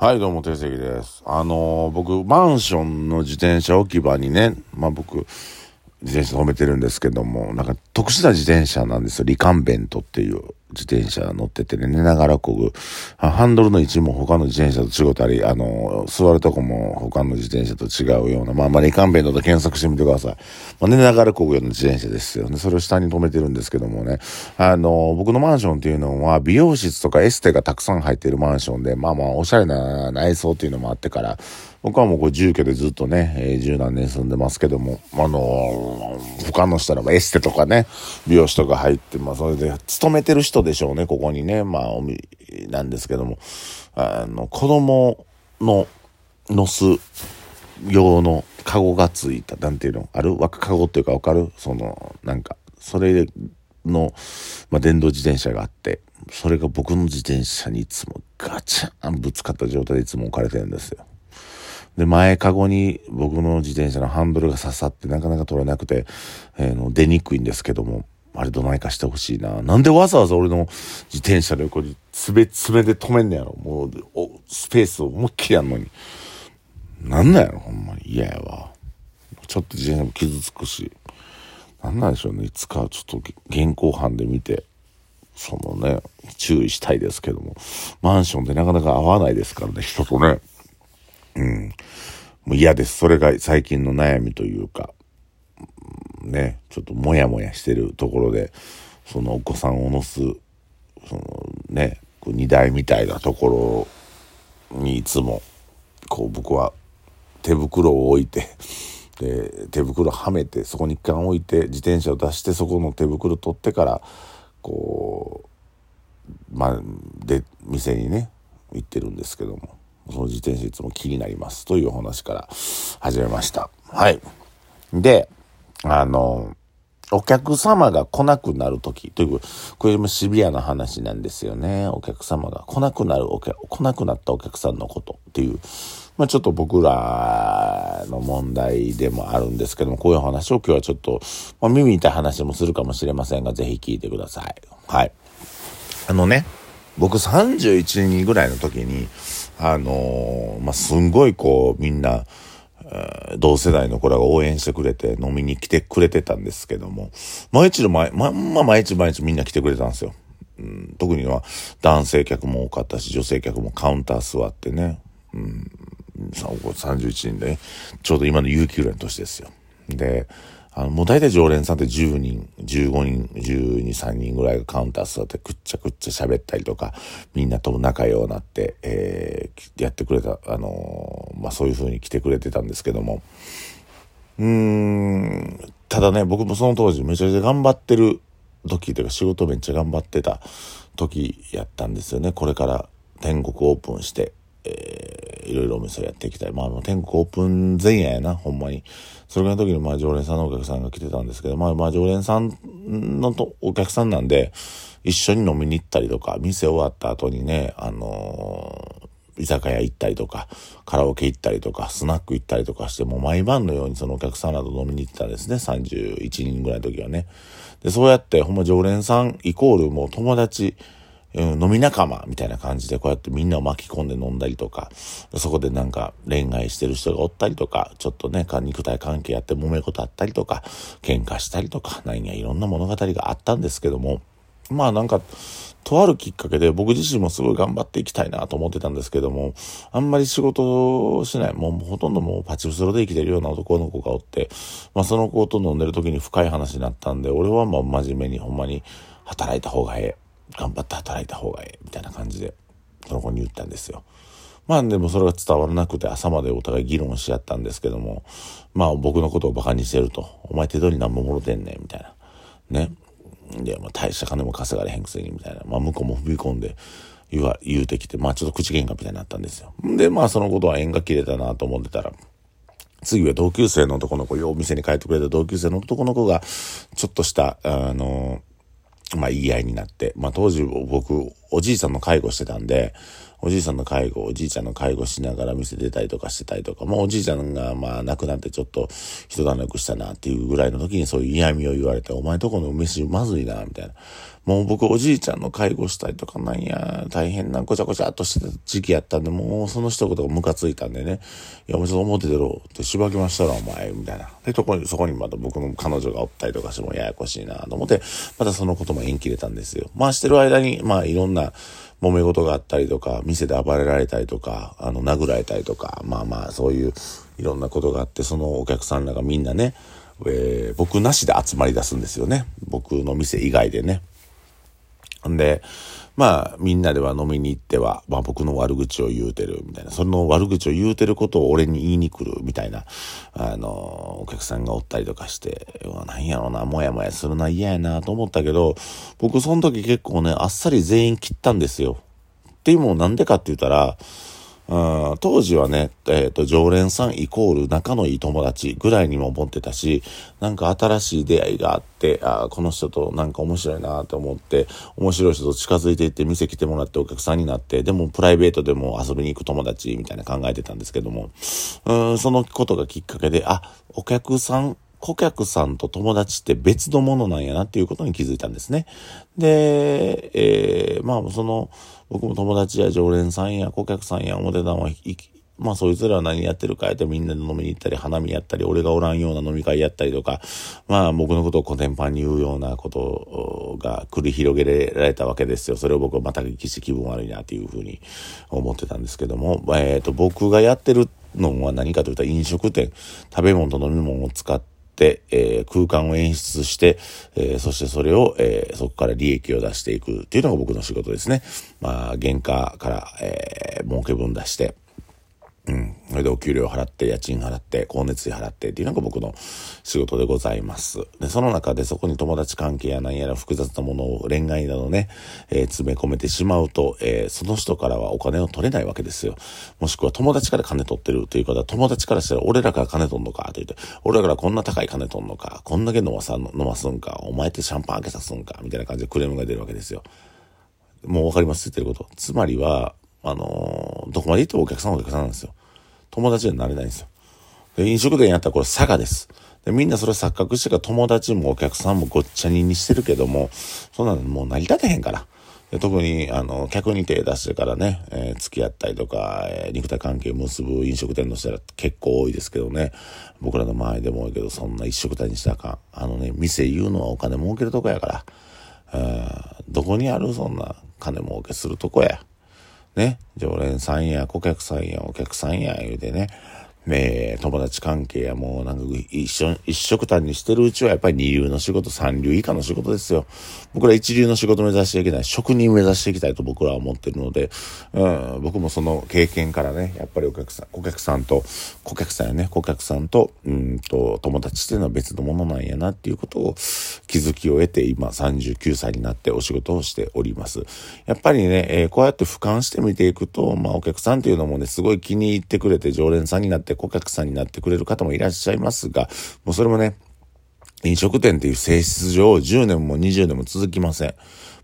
はい、どうも、定石です。あのー僕、マンションの自転車置き場にね、まあ僕、自転車止めてるんですけども、なんか特殊な自転車なんですよ。リカンベントっていう自転車乗っててね、寝ながらこぐ。ハンドルの位置も他の自転車と違ったり、あの座るとこも他の自転車と違うような、まあまあリカンベントと 検索してみてください。まあ、寝ながらこぐような自転車ですよね。それを下に止めてるんですけどもね、あの僕のマンションっていうのは美容室とかエステがたくさん入ってるマンションで、まあまあおしゃれな内装っていうのもあってから、僕はもうこう住居でずっとね、えー十何年住んでますけども、あのー他の人らはエステとかね、美容師とか入って、まあそれで勤めてる人でしょうね、ここにね、まあおみ、なんですけども、あの、子供の乗す用のカゴがついた、なんていうのある？若カゴっていうかわかる？その、なんか、それの、まあ、電動自転車があって、それが僕の自転車にいつもガチャンぶつかった状態でいつも置かれてるんですよ。で、前かごに僕の自転車のハンドルが刺さってなかなか取れなくて、えーの出にくいんですけども、あれどないかしてほしいな。なんでわざわざ俺の自転車の横に爪、爪で止めんねやろ。もう、おスペースを思いっきりやんのに。なんなんやろ、ほんまに。嫌やわ。ちょっと自転車も傷つくし。なんなんでしょうね。いつかちょっと現行犯で見て、そのね、注意したいですけども。マンションでなかなか会わないですからね、人とね。うん。もう嫌です。それが最近の悩みというか、ね、ちょっともやもやしてるところで、そのお子さんを乗す、そのね、こう荷台みたいなところにいつも、こう僕は手袋を置いて、で、手袋はめて、そこに一貫置いて、自転車を出して、そこの手袋取ってから、こう、まあ、で、店にね、行ってるんですけども、その自転車いつも気になりますというお話から始めました。はい。で、あの、お客様が来なくなるとき、という、これもシビアな話なんですよね。お客様が来なくなるお客、来なくなったお客さんのことっていう、まあちょっと僕らの問題でもあるんですけども、こういう話を今日はちょっと、まあ耳痛い話もするかもしれませんが、ぜひ聞いてください。はい。あのね、僕31人ぐらいの時に、あのーまあ、すんごいこう、みんな、同世代の子らが応援してくれて飲みに来てくれてたんですけども、毎日の毎、まんま毎日毎日みんな来てくれたんですよ。うん、特には男性客も多かったし、女性客もカウンター座ってね、うん、31人で、ね、ちょうど今の有給連の年ですよ。で、あの、もう大体常連さんって10人、15人、12、3人ぐらいがカウンター座ってくっちゃくっちゃ喋ったりとか、みんなとも仲良うなって、えー、やってくれた、あのーまあ、そういう風に来てくれてたんですけども、うーん、ただね、僕もその当時めちゃめちゃ頑張ってる時というか仕事めっちゃ頑張ってた時やったんですよね。これから天国オープンして、えー、いろいろお店をやっていきたい。まあ、もう天国オープン前夜やな、ほんまに。それぐらいの時に、まあ、常連さんのお客さんが来てたんですけど、まあ、まあ、常連さんのとお客さんなんで、一緒に飲みに行ったりとか、店終わった後にね、あのー居酒屋行ったりとか、カラオケ行ったりとか、スナック行ったりとかして、もう毎晩のようにそのお客さんらと飲みに行ってたんですね。31人ぐらいの時はね。で、そうやって、ほんま常連さんイコールもう友達、うん、飲み仲間みたいな感じでこうやってみんなを巻き込んで飲んだりとか、そこでなんか恋愛してる人がおったりとか、ちょっとね、肉体関係やって揉め事あったりとか、喧嘩したりとか、何やいろんな物語があったんですけども、まあなんか、とあるきっかけで僕自身もすごい頑張っていきたいなと思ってたんですけども、あんまり仕事しない、もうほとんどもうパチスロで生きてるような男の子がおって、まあその子と飲んでる時に深い話になったんで、俺はまあ真面目にほんまに働いた方がええ。頑張って働いた方がええ。みたいな感じで、その子に言ったんですよ。まあでもそれが伝わらなくて朝までお互い議論し合ったんですけども、まあ僕のことを馬鹿にしてると。お前手取り何ももろてんねん、みたいな。ね。で、まあ大した金も稼がれへんくせに、みたいな。まあ向こうも踏み込んで言わ、言うてきて、まあちょっと口喧嘩みたいになったんですよ。で、まあそのことは縁が切れたなと思ってたら、次は同級生の男の子、よお店に帰ってくれた同級生の男の子が、ちょっとした、あの、まあ言い合いになって、まあ当時僕、おじいさんの介護してたんで、おじいさんの介護、おじいちゃんの介護しながら店出たりとかしてたりとか、もうおじいちゃんがまあ亡くなってちょっと人だなくしたなっていうぐらいの時にそういう嫌味を言われて、お前とこの飯まずいな、みたいな。もう僕おじいちゃんの介護したりとかなんや、大変なごちゃごちゃっとしてた時期やったんで、もうその一言がムカついたんでね、いやもうちょっと表出ろってしばきましたらお前、みたいな。で、とこに、そこにまた僕の彼女がおったりとかしてもややこしいなと思って、またそのことも縁切れたんですよ。まあしてる間に、まあいろんな揉め事があったりとか、店で暴れられたりとか、あの、殴られたりとか、まあまあそういういろんなことがあって、そのお客さんらがみんなね、えー、僕なしで集まり出すんですよね。僕の店以外でね。んで、まあ、みんなでは飲みに行っては、まあ僕の悪口を言うてるみたいな、その悪口を言うてることを俺に言いに来るみたいな、あの、お客さんがおったりとかして、なんやろうな、もやもやするな、嫌やなと思ったけど、僕その時結構ね、あっさり全員切ったんですよ。っていうもなんでかって言ったら、うん、当時はね、えっ、ー、と、常連さんイコール仲のいい友達ぐらいにも思ってたし、なんか新しい出会いがあって、あこの人となんか面白いなと思って、面白い人と近づいていって店来てもらってお客さんになって、でもプライベートでも遊びに行く友達みたいな考えてたんですけども、うん、そのことがきっかけで、あ、お客さん、顧客さんと友達って別のものなんやなっていうことに気づいたんですね。で、えー、まあその、僕も友達や常連さんや顧客さんや表談は、まあそいつらは何やってるかやってみんなで飲みに行ったり、花見やったり、俺がおらんような飲み会やったりとか、まあ僕のことをコテンパンに言うようなことが繰り広げられたわけですよ。それを僕はまた聞きして気分悪いなっていうふうに思ってたんですけども、えっ、ー、と僕がやってるのは何かというと飲食店、食べ物と飲み物を使って、えー、空間を演出して、えー、そしてそれを、えー、そこから利益を出していくっていうのが僕の仕事ですね。まあ、原価から、えー、儲け分出して、うん。それでお給料払って、家賃払って、光熱費払ってっていうのが僕の仕事でございます。で、その中でそこに友達関係や何やら複雑なものを恋愛などね、えー、詰め込めてしまうと、えー、その人からはお金を取れないわけですよ。もしくは友達から金取ってるという方は、友達からしたら俺らから金取んのかと言って、俺らからこんな高い金取んのか、こんだけ飲まさ、飲ますんか、お前ってシャンパン開けさすんか、みたいな感じでクレームが出るわけですよ。もうわかります言ってること。つまりは、あのー、どこまで行ってもお客さんはお客さんなんですよ。友達になれないんですよ。で飲食店やったらこれ佐賀です。で、みんなそれ錯覚してから友達もお客さんもごっちゃににしてるけども、そんなのもう成り立てへんから。特に、あの、客に手出してからね、えー、付き合ったりとか、えー、肉体関係を結ぶ飲食店の人は結構多いですけどね。僕らの周りでも多いけど、そんな一食店にしたらあかん。あのね、店言うのはお金儲けるとこやから。どこにあるそんな金儲けするとこや。ね、常連さんや顧客さんやお客さんや言うてね、え、友達関係やもうなんか一緒、一色単にしてるうちはやっぱり二流の仕事、三流以下の仕事ですよ。僕ら一流の仕事目指していけない、職人目指していきたいと僕らは思ってるので、うん、僕もその経験からね、やっぱりお客さん、顧客さんと、顧客さんやね、顧客さんと、うんと、友達っていうのは別のものなんやなっていうことを気づきを得て、今39歳になってお仕事をしております。やっぱりね、えー、こうやって俯瞰してみていくと、まあお客さんっていうのもね、すごい気に入ってくれて常連さんになって顧客さんになってくれる方もいらっしゃいますが、もうそれもね、飲食店っていう性質上10年も20年も続きません。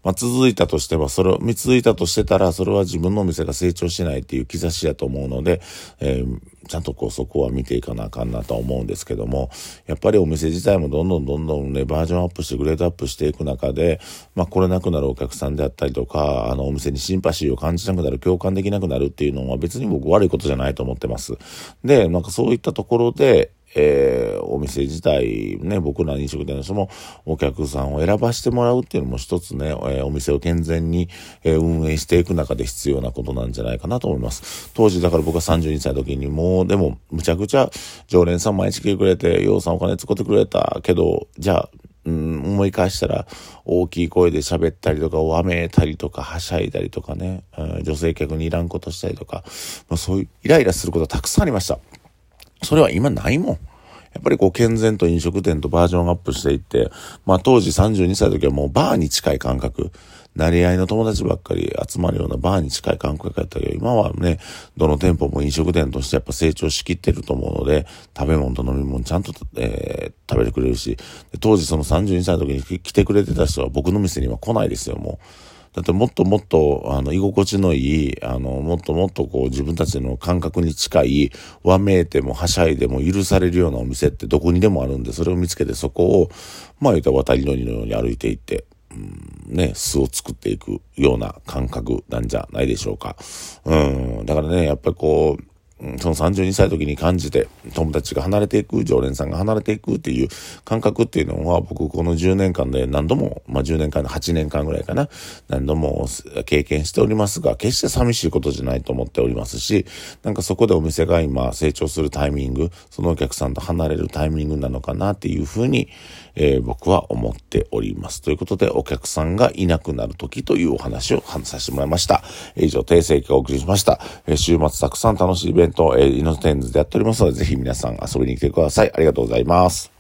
まあ、続いたとしては、それを、見続いたとしてたら、それは自分のお店が成長しないっていう兆しやと思うので、えー、ちゃんとこうそこは見ていかなあかんなとは思うんですけども、やっぱりお店自体もどんどんどんどんね、バージョンアップしてグレードアップしていく中で、まあ、来れなくなるお客さんであったりとか、あの、お店にシンパシーを感じなくなる、共感できなくなるっていうのは別に僕悪いことじゃないと思ってます。で、なんかそういったところで、えー、お店自体、ね、僕ら飲食店の人もお客さんを選ばしてもらうっていうのも一つね、えー、お店を健全に、えー、運営していく中で必要なことなんじゃないかなと思います。当時だから僕は32歳の時にもう、でも、むちゃくちゃ常連さん毎日来てくれて、ようさんお金使ってくれたけど、じゃあ、うん、思い返したら、大きい声で喋ったりとか、わめいたりとか、はしゃいだりとかね、うん、女性客にいらんことしたりとか、まあ、そういうイライラすることはたくさんありました。それは今ないもん。やっぱりこう健全と飲食店とバージョンアップしていって、まあ当時32歳の時はもうバーに近い感覚、なり合いの友達ばっかり集まるようなバーに近い感覚やったけど、今はね、どの店舗も飲食店としてやっぱ成長しきってると思うので、食べ物と飲み物ちゃんと、えー、食べてくれるし、当時その32歳の時に来てくれてた人は僕の店には来ないですよ、もう。だってもっともっと、あの、居心地のいい、あの、もっともっとこう自分たちの感覚に近い、わめいてもはしゃいでも許されるようなお店ってどこにでもあるんで、それを見つけてそこを、まあ言うたら渡り鳥のように歩いていって、うん、ね、巣を作っていくような感覚なんじゃないでしょうか。うん、だからね、やっぱりこう、その32歳の時に感じて、友達が離れていく、常連さんが離れていくっていう感覚っていうのは、僕この10年間で何度も、まあ10年間の8年間ぐらいかな、何度も経験しておりますが、決して寂しいことじゃないと思っておりますし、なんかそこでお店が今成長するタイミング、そのお客さんと離れるタイミングなのかなっていうふうに、えー、僕は思っております。ということで、お客さんがいなくなる時というお話を話させてもらいました。以上、訂正がお送りしました。えー、週末たくさん楽しいベント、えー、イノテンズでやっておりますので、ぜひ皆さん遊びに来てください。ありがとうございます。